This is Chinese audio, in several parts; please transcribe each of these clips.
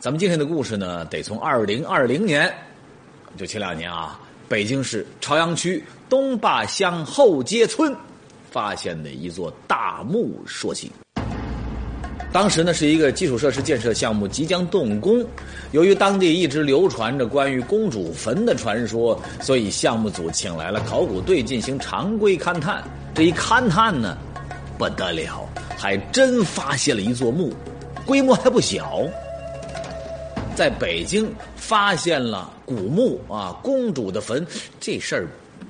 咱们今天的故事呢，得从二零二零年，就前两年啊，北京市朝阳区东坝乡后街村发现的一座大墓说起。当时呢，是一个基础设施建设项目即将动工，由于当地一直流传着关于公主坟的传说，所以项目组请来了考古队进行常规勘探。这一勘探呢，不得了，还真发现了一座墓，规模还不小。在北京发现了古墓啊，公主的坟，这事儿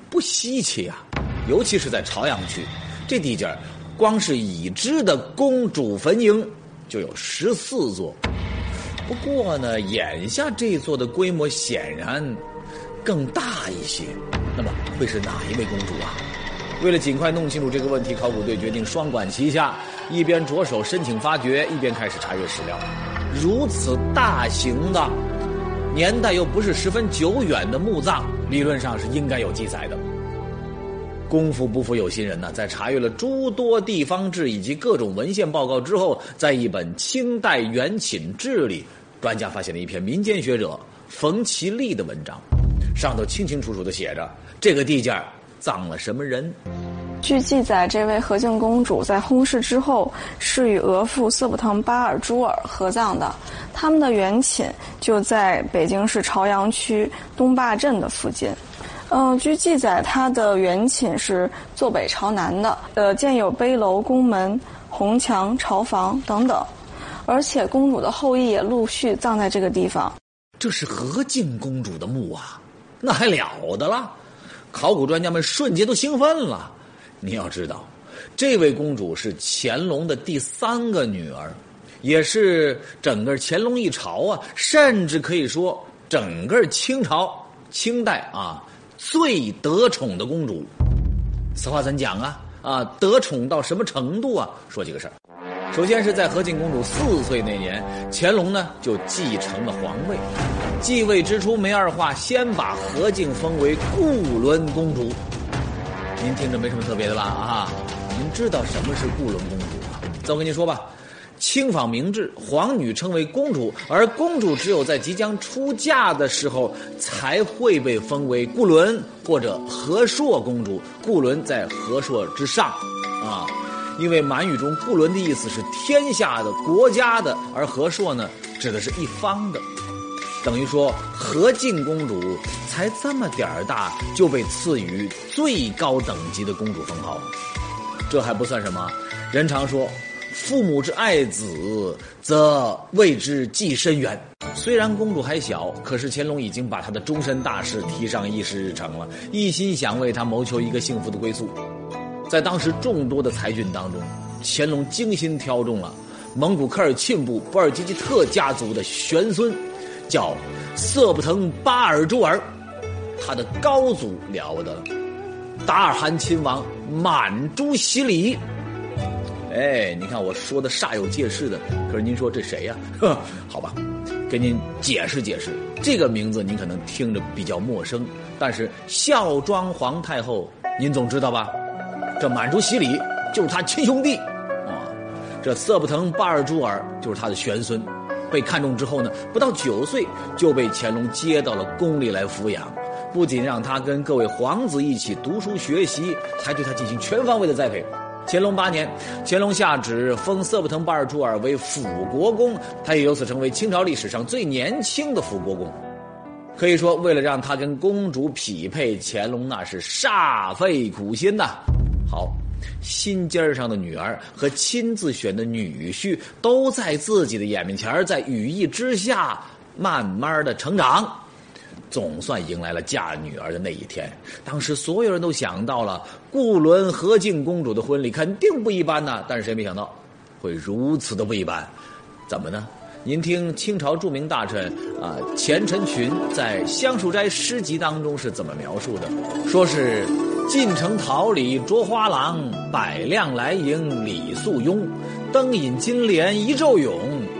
不稀奇啊，尤其是在朝阳区这地界儿。光是已知的公主坟茔就有十四座，不过呢，眼下这座的规模显然更大一些。那么会是哪一位公主啊？为了尽快弄清楚这个问题，考古队决定双管齐下，一边着手申请发掘，一边开始查阅史料。如此大型的、年代又不是十分久远的墓葬，理论上是应该有记载的。功夫不负有心人呐，在查阅了诸多地方志以及各种文献报告之后，在一本清代元寝志里，专家发现了一篇民间学者冯其利的文章，上头清清楚楚的写着这个地界葬了什么人。据记载，这位和敬公主在薨逝之后是与额驸色布腾巴尔朱尔合葬的，他们的原寝就在北京市朝阳区东坝镇的附近。嗯，据记载，它的原寝是坐北朝南的，呃，建有碑楼、宫门、红墙、朝房等等，而且公主的后裔也陆续葬在这个地方。这是和敬公主的墓啊，那还了得了！考古专家们瞬间都兴奋了。你要知道，这位公主是乾隆的第三个女儿，也是整个乾隆一朝啊，甚至可以说整个清朝、清代啊。最得宠的公主，此话怎讲啊？啊，得宠到什么程度啊？说几个事儿。首先是在和敬公主四岁那年，乾隆呢就继承了皇位。继位之初没二话，先把和敬封为固伦公主。您听着没什么特别的吧？啊，您知道什么是固伦公主吗？再我跟您说吧。清仿明制，皇女称为公主，而公主只有在即将出嫁的时候才会被封为固伦或者和硕公主。固伦在和硕之上，啊，因为满语中固伦的意思是天下的、国家的，而和硕呢指的是一方的，等于说和敬公主才这么点儿大就被赐予最高等级的公主封号，这还不算什么，人常说。父母之爱子，则为之计深远。虽然公主还小，可是乾隆已经把她的终身大事提上议事日程了，一心想为她谋求一个幸福的归宿。在当时众多的才俊当中，乾隆精心挑中了蒙古科尔沁部布尔吉吉特家族的玄孙，叫色布腾巴尔朱尔。他的高祖了不得了，达尔罕亲王满珠喜里。哎，你看我说的煞有介事的，可是您说这谁呀？好吧，给您解释解释，这个名字您可能听着比较陌生，但是孝庄皇太后您总知道吧？这满族喜礼就是他亲兄弟啊，这色不腾巴尔朱尔就是他的玄孙，被看中之后呢，不到九岁就被乾隆接到了宫里来抚养，不仅让他跟各位皇子一起读书学习，还对他进行全方位的栽培。乾隆八年，乾隆下旨封色布腾巴尔朱尔为辅国公，他也由此成为清朝历史上最年轻的辅国公。可以说，为了让他跟公主匹配，乾隆那是煞费苦心呐。好，心尖上的女儿和亲自选的女婿，都在自己的眼面前在羽翼之下慢慢的成长。总算迎来了嫁女儿的那一天。当时所有人都想到了固伦和敬公主的婚礼肯定不一般呐，但是谁没想到会如此的不一般？怎么呢？您听清朝著名大臣啊钱辰群在《香树斋诗集》当中是怎么描述的？说是进城桃李着花郎，百辆来迎李素雍，灯引金莲一昼永，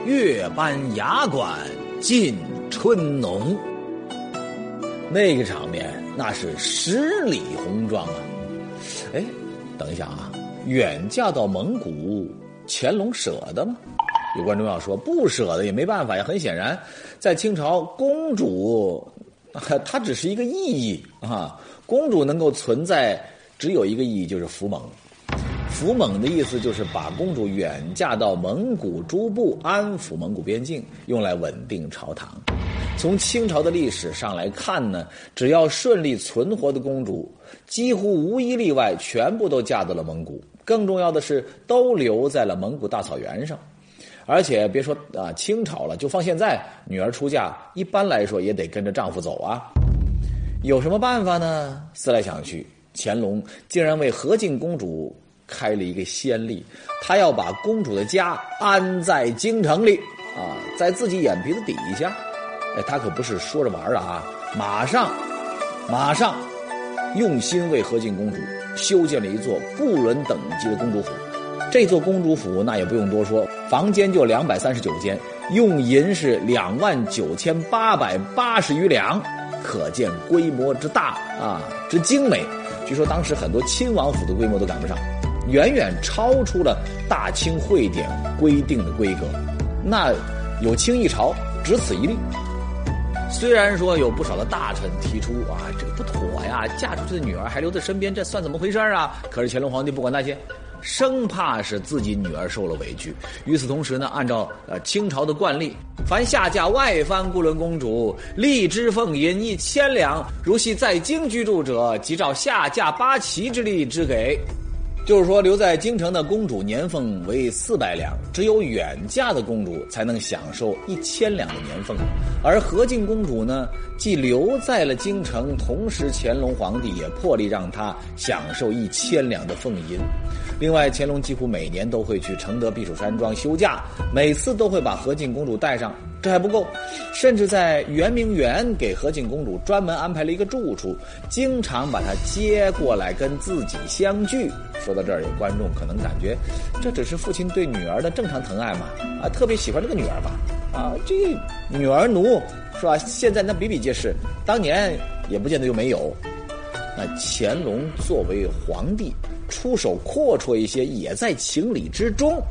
月班雅馆尽春浓。那个场面那是十里红妆啊！哎，等一下啊，远嫁到蒙古，乾隆舍得吗？有观众要说不舍得也没办法呀。很显然，在清朝，公主她只是一个意义啊。公主能够存在，只有一个意义，就是服蒙。服蒙的意思就是把公主远嫁到蒙古诸部，安抚蒙古边境，用来稳定朝堂。从清朝的历史上来看呢，只要顺利存活的公主，几乎无一例外，全部都嫁到了蒙古。更重要的是，都留在了蒙古大草原上。而且别说啊，清朝了，就放现在，女儿出嫁，一般来说也得跟着丈夫走啊。有什么办法呢？思来想去，乾隆竟然为和敬公主开了一个先例，他要把公主的家安在京城里啊，在自己眼皮子底下。哎，他可不是说着玩的啊，马上，马上，用心为和敬公主修建了一座不伦等级的公主府。这座公主府那也不用多说，房间就两百三十九间，用银是两万九千八百八十余两。可见规模之大啊，之精美。据说当时很多亲王府的规模都赶不上，远远超出了大清会典规定的规格。那有清一朝，只此一例。虽然说有不少的大臣提出啊，这个不妥呀，嫁出去的女儿还留在身边，这算怎么回事啊？可是乾隆皇帝不管那些。生怕是自己女儿受了委屈，与此同时呢，按照呃清朝的惯例，凡下嫁外藩固伦公主，立支俸银一千两；如系在京居住者，即照下嫁八旗之例支给。就是说，留在京城的公主年俸为四百两，只有远嫁的公主才能享受一千两的年俸。而和敬公主呢，既留在了京城，同时乾隆皇帝也破例让她享受一千两的俸银。另外，乾隆几乎每年都会去承德避暑山庄休假，每次都会把和敬公主带上。这还不够，甚至在圆明园给和敬公主专门安排了一个住处，经常把她接过来跟自己相聚。说到这儿，有观众可能感觉，这只是父亲对女儿的正常疼爱嘛？啊，特别喜欢这个女儿吧？啊，这女儿奴是吧？现在那比比皆是，当年也不见得就没有。那乾隆作为皇帝。出手阔绰一些也在情理之中，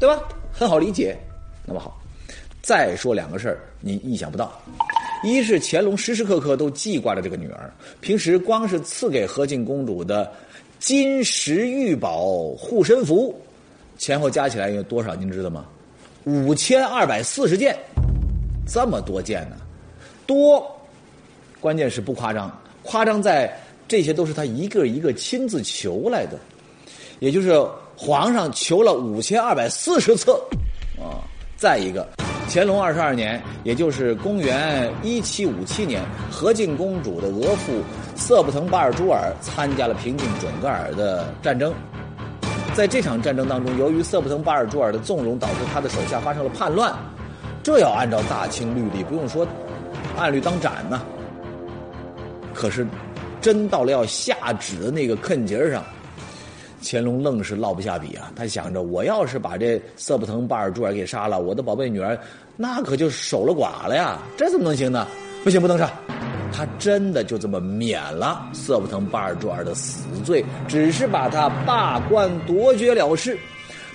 对吧？很好理解。那么好，再说两个事儿，您意想不到。一是乾隆时时刻刻都记挂着这个女儿，平时光是赐给和敬公主的金石玉宝护身符，前后加起来有多少？您知道吗？五千二百四十件，这么多件呢？多，关键是不夸张，夸张在。这些都是他一个一个亲自求来的，也就是皇上求了五千二百四十次，啊，再一个，乾隆二十二年，也就是公元一七五七年，和敬公主的额驸色布腾巴尔朱尔参加了平定准噶尔的战争，在这场战争当中，由于色布腾巴尔朱尔的纵容，导致他的手下发生了叛乱，这要按照大清律例，不用说，按律当斩呐。可是。真到了要下旨的那个坎节上，乾隆愣是落不下笔啊！他想着，我要是把这色不腾巴尔珠尔给杀了，我的宝贝女儿那可就守了寡了呀！这怎么能行呢？不行，不能杀！他真的就这么免了色不腾巴尔珠尔的死罪，只是把他罢官夺爵了事。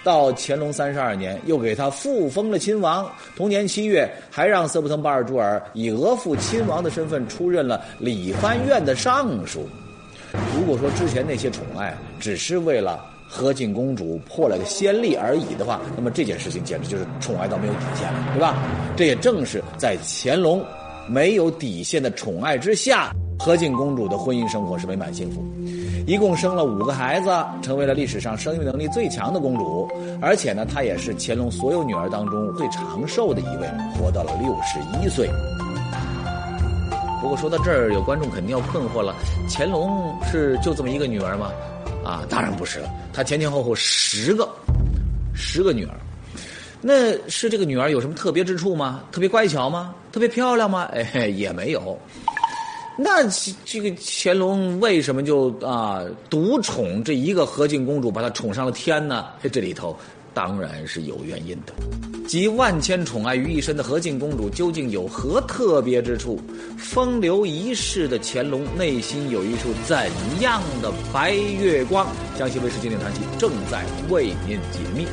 到乾隆三十二年，又给他复封了亲王。同年七月，还让色布腾巴尔朱尔以额驸亲王的身份出任了理藩院的尚书。如果说之前那些宠爱只是为了和敬公主破了个先例而已的话，那么这件事情简直就是宠爱到没有底线了，对吧？这也正是在乾隆没有底线的宠爱之下，和敬公主的婚姻生活是美满幸福。一共生了五个孩子，成为了历史上生育能力最强的公主，而且呢，她也是乾隆所有女儿当中最长寿的一位，活到了六十一岁。不过说到这儿，有观众肯定要困惑了：乾隆是就这么一个女儿吗？啊，当然不是了，他前前后后十个，十个女儿。那是这个女儿有什么特别之处吗？特别乖巧吗？特别漂亮吗？哎，也没有。那这个乾隆为什么就啊独宠这一个和敬公主，把她宠上了天呢？这里头当然是有原因的。集万千宠爱于一身的和敬公主究竟有何特别之处？风流一世的乾隆内心有一处怎样的白月光？江西卫视经典传奇正在为您解密。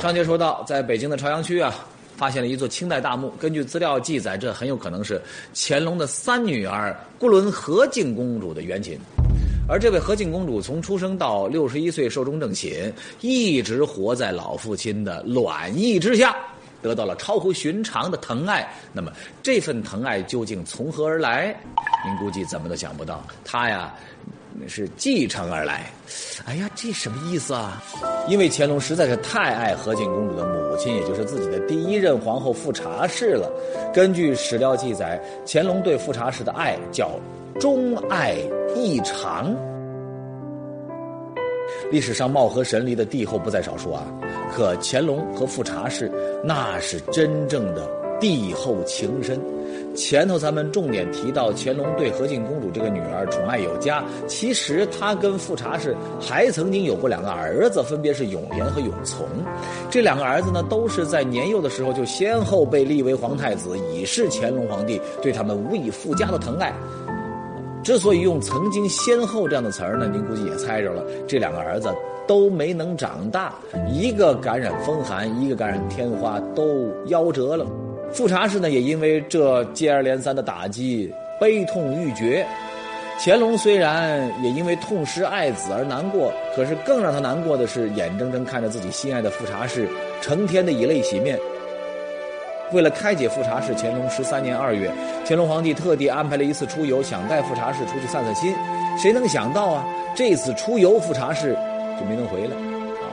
上节说到，在北京的朝阳区啊，发现了一座清代大墓。根据资料记载，这很有可能是乾隆的三女儿孤伦和敬公主的原寝。而这位和敬公主从出生到六十一岁寿终正寝，一直活在老父亲的卵意之下。得到了超乎寻常的疼爱，那么这份疼爱究竟从何而来？您估计怎么都想不到，她呀是继承而来。哎呀，这什么意思啊？因为乾隆实在是太爱和敬公主的母亲，也就是自己的第一任皇后富察氏了。根据史料记载，乾隆对富察氏的爱叫钟爱异常。历史上貌合神离的帝后不在少数啊，可乾隆和富察氏那是真正的帝后情深。前头咱们重点提到乾隆对和敬公主这个女儿宠爱有加，其实他跟富察氏还曾经有过两个儿子，分别是永琏和永琮。这两个儿子呢，都是在年幼的时候就先后被立为皇太子，以示乾隆皇帝对他们无以复加的疼爱。之所以用“曾经先后”这样的词儿呢，您估计也猜着了，这两个儿子都没能长大，一个感染风寒，一个感染天花，都夭折了。富察氏呢，也因为这接二连三的打击，悲痛欲绝。乾隆虽然也因为痛失爱子而难过，可是更让他难过的是，眼睁睁看着自己心爱的富察氏成天的以泪洗面。为了开解富察氏，乾隆十三年二月，乾隆皇帝特地安排了一次出游，想带富察氏出去散散心。谁能想到啊，这次出游富察氏就没能回来，啊，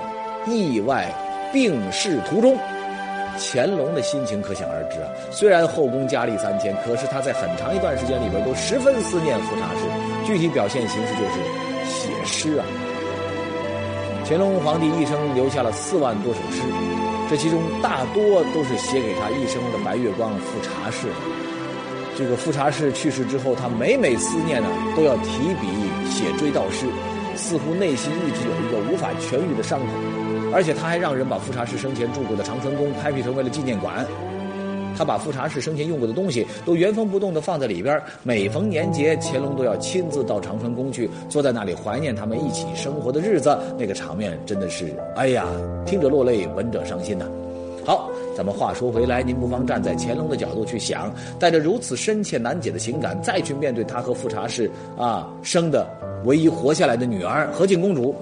意外病逝途中。乾隆的心情可想而知啊。虽然后宫佳丽三千，可是他在很长一段时间里边都十分思念富察氏。具体表现形式就是写诗啊。乾隆皇帝一生留下了四万多首诗。这其中大多都是写给他一生的白月光富察氏。这个富察氏去世之后，他每每思念呢，都要提笔写追悼诗，似乎内心一直有一个无法痊愈的伤口。而且他还让人把富察氏生前住过的长春宫开辟成为了纪念馆。他把富察氏生前用过的东西都原封不动地放在里边。每逢年节，乾隆都要亲自到长春宫去，坐在那里怀念他们一起生活的日子。那个场面真的是，哎呀，听者落泪，闻者伤心呐。好，咱们话说回来，您不妨站在乾隆的角度去想，带着如此深切难解的情感，再去面对他和富察氏啊生的唯一活下来的女儿和敬公主，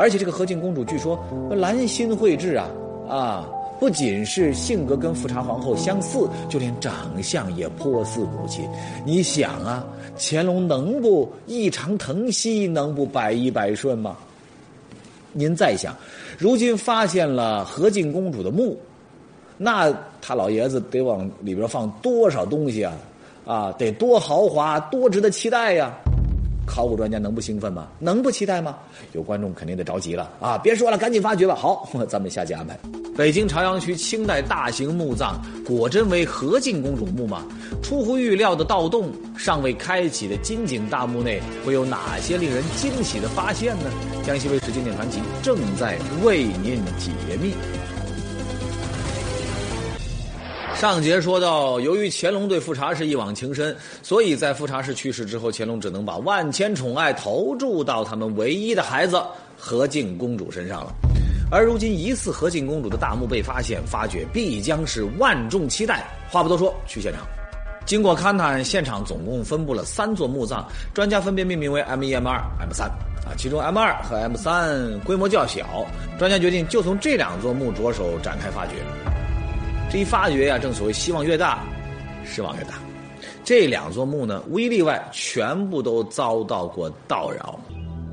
而且这个和敬公主据说兰心蕙质啊啊。不仅是性格跟富察皇后相似，就连长相也颇似母亲。你想啊，乾隆能不异常疼惜，能不百依百顺吗？您再想，如今发现了和敬公主的墓，那他老爷子得往里边放多少东西啊？啊，得多豪华，多值得期待呀！考古专家能不兴奋吗？能不期待吗？有观众肯定得着急了啊！别说了，赶紧发掘吧。好，咱们下期安排。北京朝阳区清代大型墓葬，果真为和靖公主墓吗？出乎预料的盗洞，尚未开启的金井大墓内会有哪些令人惊喜的发现呢？江西卫视经典传奇正在为您解密。上节说到，由于乾隆对富察氏一往情深，所以在富察氏去世之后，乾隆只能把万千宠爱投注到他们唯一的孩子和敬公主身上了。而如今疑似和敬公主的大墓被发现，发掘必将是万众期待。话不多说，去现场。经过勘探，现场总共分布了三座墓葬，专家分别命名为 M 一、M 二、M 三。啊，其中 M 二和 M 三规模较小，专家决定就从这两座墓着手展开发掘。这一发掘呀，正所谓希望越大，失望越大。这两座墓呢，无一例外，全部都遭到过盗扰。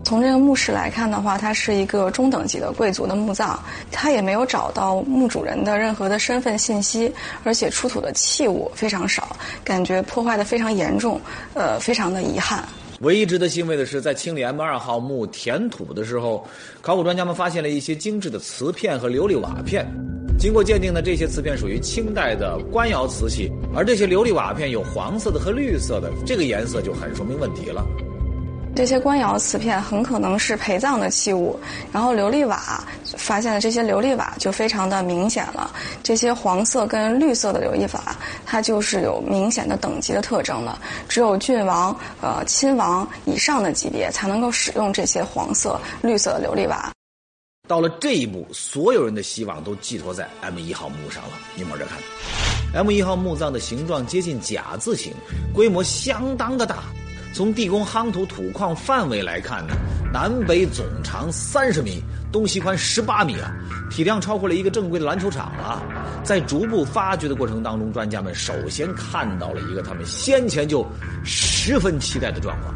从这个墓室来看的话，它是一个中等级的贵族的墓葬，它也没有找到墓主人的任何的身份信息，而且出土的器物非常少，感觉破坏的非常严重，呃，非常的遗憾。唯一值得欣慰的是，在清理 M 二号墓填土的时候，考古专家们发现了一些精致的瓷片和琉璃瓦片。经过鉴定呢，这些瓷片属于清代的官窑瓷器，而这些琉璃瓦片有黄色的和绿色的，这个颜色就很说明问题了。这些官窑瓷片很可能是陪葬的器物，然后琉璃瓦发现的这些琉璃瓦就非常的明显了。这些黄色跟绿色的琉璃瓦，它就是有明显的等级的特征了。只有郡王、呃亲王以上的级别才能够使用这些黄色、绿色的琉璃瓦。到了这一步，所有人的希望都寄托在 M 一号墓上了。你往这看，M 一号墓葬的形状接近甲字形，规模相当的大。从地宫夯土土矿范围来看呢，南北总长三十米，东西宽十八米啊，体量超过了一个正规的篮球场了。在逐步发掘的过程当中，专家们首先看到了一个他们先前就十分期待的状况。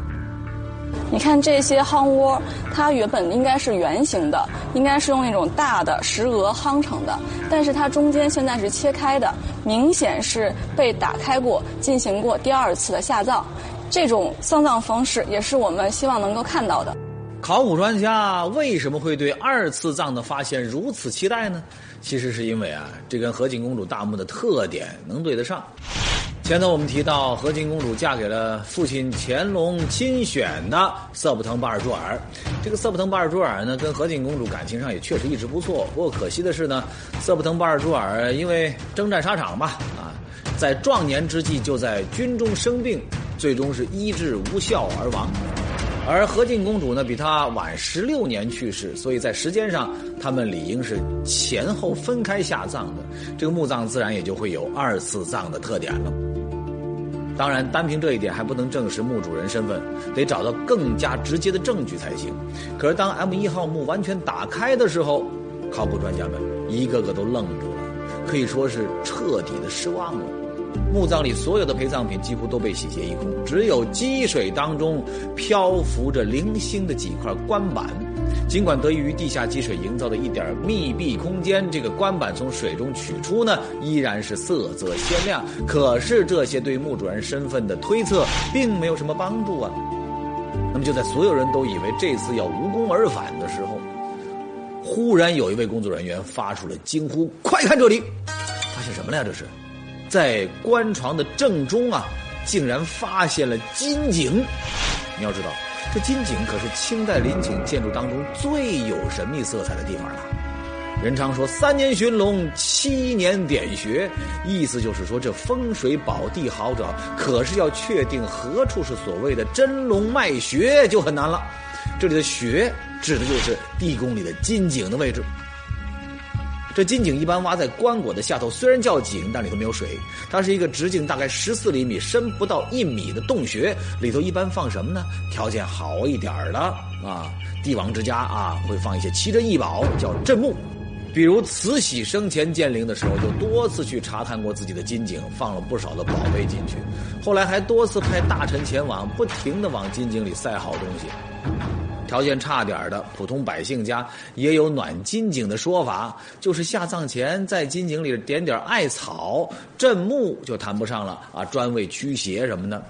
你看这些夯窝，它原本应该是圆形的，应该是用那种大的石鹅夯成的，但是它中间现在是切开的，明显是被打开过，进行过第二次的下葬。这种丧葬方式也是我们希望能够看到的。考古专家为什么会对二次葬的发现如此期待呢？其实是因为啊，这跟和景公主大墓的特点能对得上。前头我们提到，和敬公主嫁给了父亲乾隆亲选的色不腾巴尔珠尔。这个色不腾巴尔珠尔呢，跟和敬公主感情上也确实一直不错。不过可惜的是呢，色不腾巴尔珠尔因为征战沙场吧，啊，在壮年之际就在军中生病，最终是医治无效而亡。而和敬公主呢，比他晚十六年去世，所以在时间上，他们理应是前后分开下葬的。这个墓葬自然也就会有二次葬的特点了。当然，单凭这一点还不能证实墓主人身份，得找到更加直接的证据才行。可是，当 M 一号墓完全打开的时候，考古专家们一个个都愣住了，可以说是彻底的失望了。墓葬里所有的陪葬品几乎都被洗劫一空，只有积水当中漂浮着零星的几块棺板。尽管得益于地下积水营造的一点密闭空间，这个棺板从水中取出呢，依然是色泽鲜亮。可是这些对墓主人身份的推测并没有什么帮助啊。那么就在所有人都以为这次要无功而返的时候，忽然有一位工作人员发出了惊呼：“快看这里！发现什么了呀？这是！”在棺床的正中啊，竟然发现了金井。你要知道，这金井可是清代陵寝建筑当中最有神秘色彩的地方了。人常说“三年寻龙，七年点穴”，意思就是说这风水宝地好找，可是要确定何处是所谓的真龙脉穴就很难了。这里的穴指的就是地宫里的金井的位置。这金井一般挖在棺椁的下头，虽然叫井，但里头没有水。它是一个直径大概十四厘米、深不到一米的洞穴，里头一般放什么呢？条件好一点的啊，帝王之家啊，会放一些奇珍异宝，叫镇墓。比如慈禧生前建陵的时候，就多次去查看过自己的金井，放了不少的宝贝进去。后来还多次派大臣前往，不停的往金井里塞好东西。条件差点的普通百姓家也有暖金井的说法，就是下葬前在金井里点点艾草镇墓就谈不上了啊，专为驱邪什么的。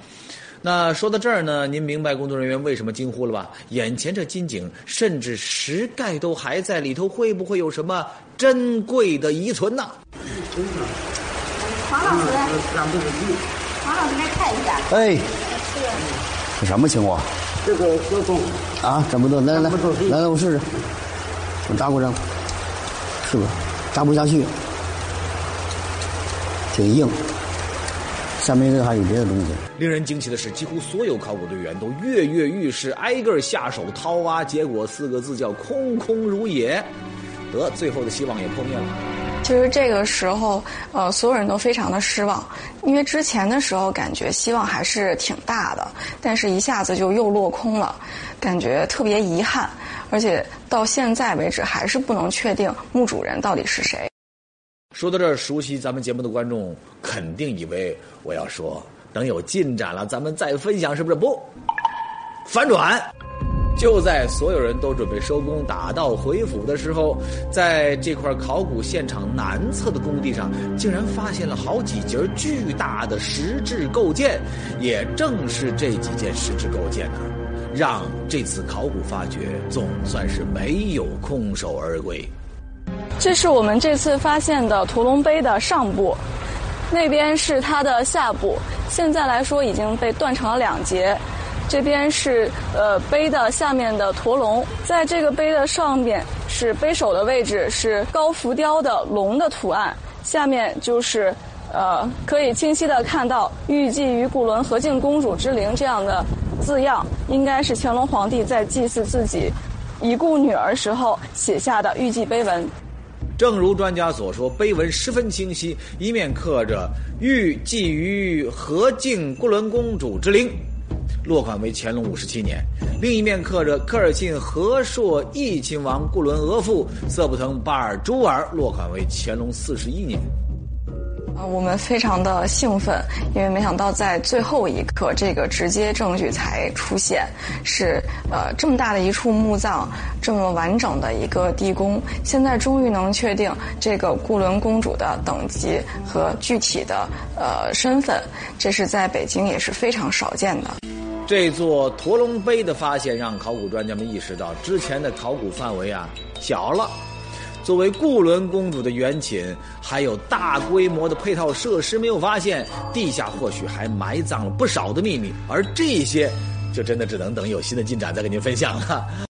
那说到这儿呢，您明白工作人员为什么惊呼了吧？眼前这金井甚至石盖都还在里头，会不会有什么珍贵的遗存呢？黄老师，黄老师来看一下。哎，这什么情况？这个小洞啊，这么多，来来来，来来，我试试，我扎过针，是不是扎不下去？挺硬，下面这个还有别的东西。令人惊奇的是，几乎所有考古队员都跃跃欲试，挨个下手掏挖，结果四个字叫空空如也。得，最后的希望也破灭了。其实这个时候，呃，所有人都非常的失望，因为之前的时候感觉希望还是挺大的，但是一下子就又落空了，感觉特别遗憾，而且到现在为止还是不能确定墓主人到底是谁。说到这儿，熟悉咱们节目的观众肯定以为我要说，等有进展了咱们再分享，是不是？不，反转。就在所有人都准备收工、打道回府的时候，在这块考古现场南侧的工地上，竟然发现了好几节巨大的石质构件。也正是这几件石质构件呢，让这次考古发掘总算是没有空手而归。这是我们这次发现的屠龙碑的上部，那边是它的下部。现在来说已经被断成了两截。这边是呃碑的下面的驼龙，在这个碑的上面是碑首的位置是高浮雕的龙的图案，下面就是呃可以清晰的看到“玉祭于固伦和敬公主之灵”这样的字样，应该是乾隆皇帝在祭祀自己已故女儿时候写下的玉记碑文。正如专家所说，碑文十分清晰，一面刻着“玉寄于和敬固伦公主之灵”，落款为乾隆五十七年；另一面刻着“科尔沁和硕义亲王固伦额驸色布腾巴尔朱尔”，落款为乾隆四十一年。啊，我们非常的兴奋，因为没想到在最后一刻，这个直接证据才出现，是呃这么大的一处墓葬，这么完整的一个地宫，现在终于能确定这个固伦公主的等级和具体的呃身份，这是在北京也是非常少见的。这座驼龙碑的发现，让考古专家们意识到，之前的考古范围啊小了。作为固伦公主的原寝，还有大规模的配套设施没有发现，地下或许还埋葬了不少的秘密，而这些，就真的只能等有新的进展再跟您分享了。